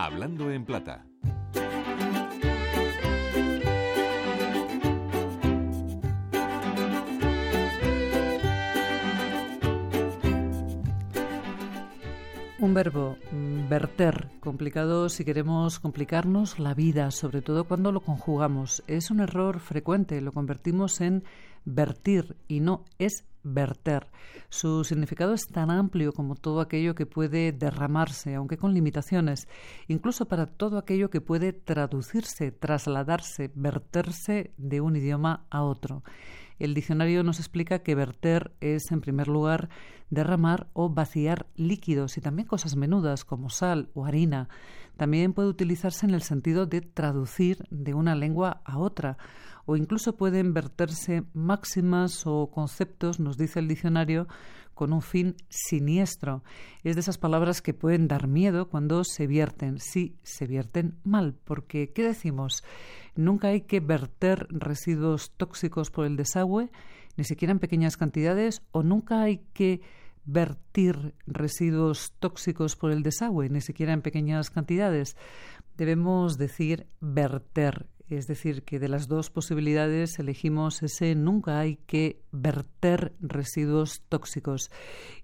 Hablando en Plata. Un verbo, mm, verter, complicado si queremos complicarnos la vida, sobre todo cuando lo conjugamos. Es un error frecuente, lo convertimos en vertir y no es verter. Su significado es tan amplio como todo aquello que puede derramarse, aunque con limitaciones, incluso para todo aquello que puede traducirse, trasladarse, verterse de un idioma a otro. El diccionario nos explica que verter es, en primer lugar, derramar o vaciar líquidos y también cosas menudas como sal o harina. También puede utilizarse en el sentido de traducir de una lengua a otra o incluso pueden verterse máximas o conceptos, nos dice el diccionario, con un fin siniestro. Es de esas palabras que pueden dar miedo cuando se vierten, sí, se vierten mal, porque ¿qué decimos? Nunca hay que verter residuos tóxicos por el desagüe, ni siquiera en pequeñas cantidades, o nunca hay que vertir residuos tóxicos por el desagüe, ni siquiera en pequeñas cantidades. Debemos decir verter es decir, que de las dos posibilidades elegimos ese nunca hay que verter residuos tóxicos.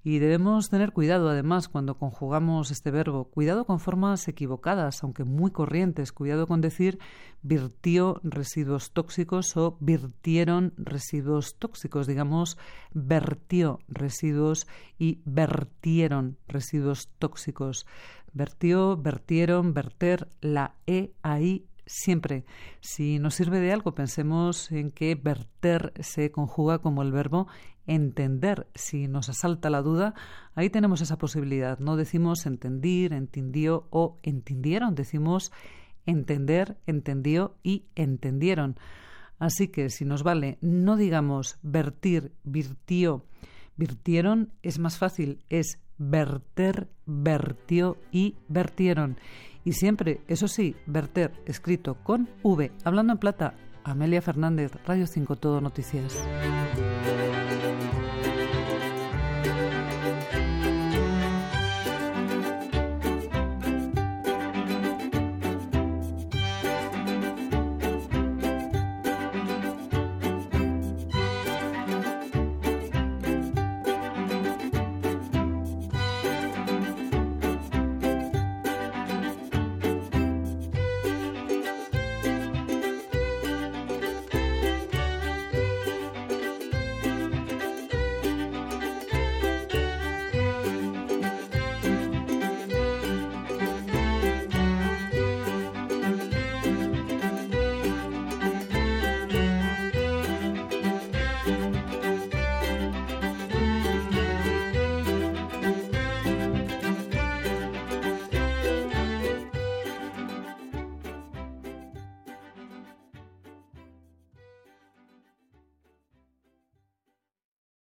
Y debemos tener cuidado, además, cuando conjugamos este verbo. Cuidado con formas equivocadas, aunque muy corrientes. Cuidado con decir virtió residuos tóxicos o virtieron residuos tóxicos. Digamos, vertió residuos y vertieron residuos tóxicos. Vertió, vertieron, verter, la E ahí Siempre, si nos sirve de algo, pensemos en que verter se conjuga como el verbo entender. Si nos asalta la duda, ahí tenemos esa posibilidad. No decimos entendir, entendió o entendieron, decimos entender, entendió y entendieron. Así que si nos vale, no digamos vertir, virtió, virtieron, es más fácil, es verter, vertió y vertieron. Y siempre, eso sí, verter escrito con V. Hablando en plata, Amelia Fernández, Radio 5 Todo Noticias.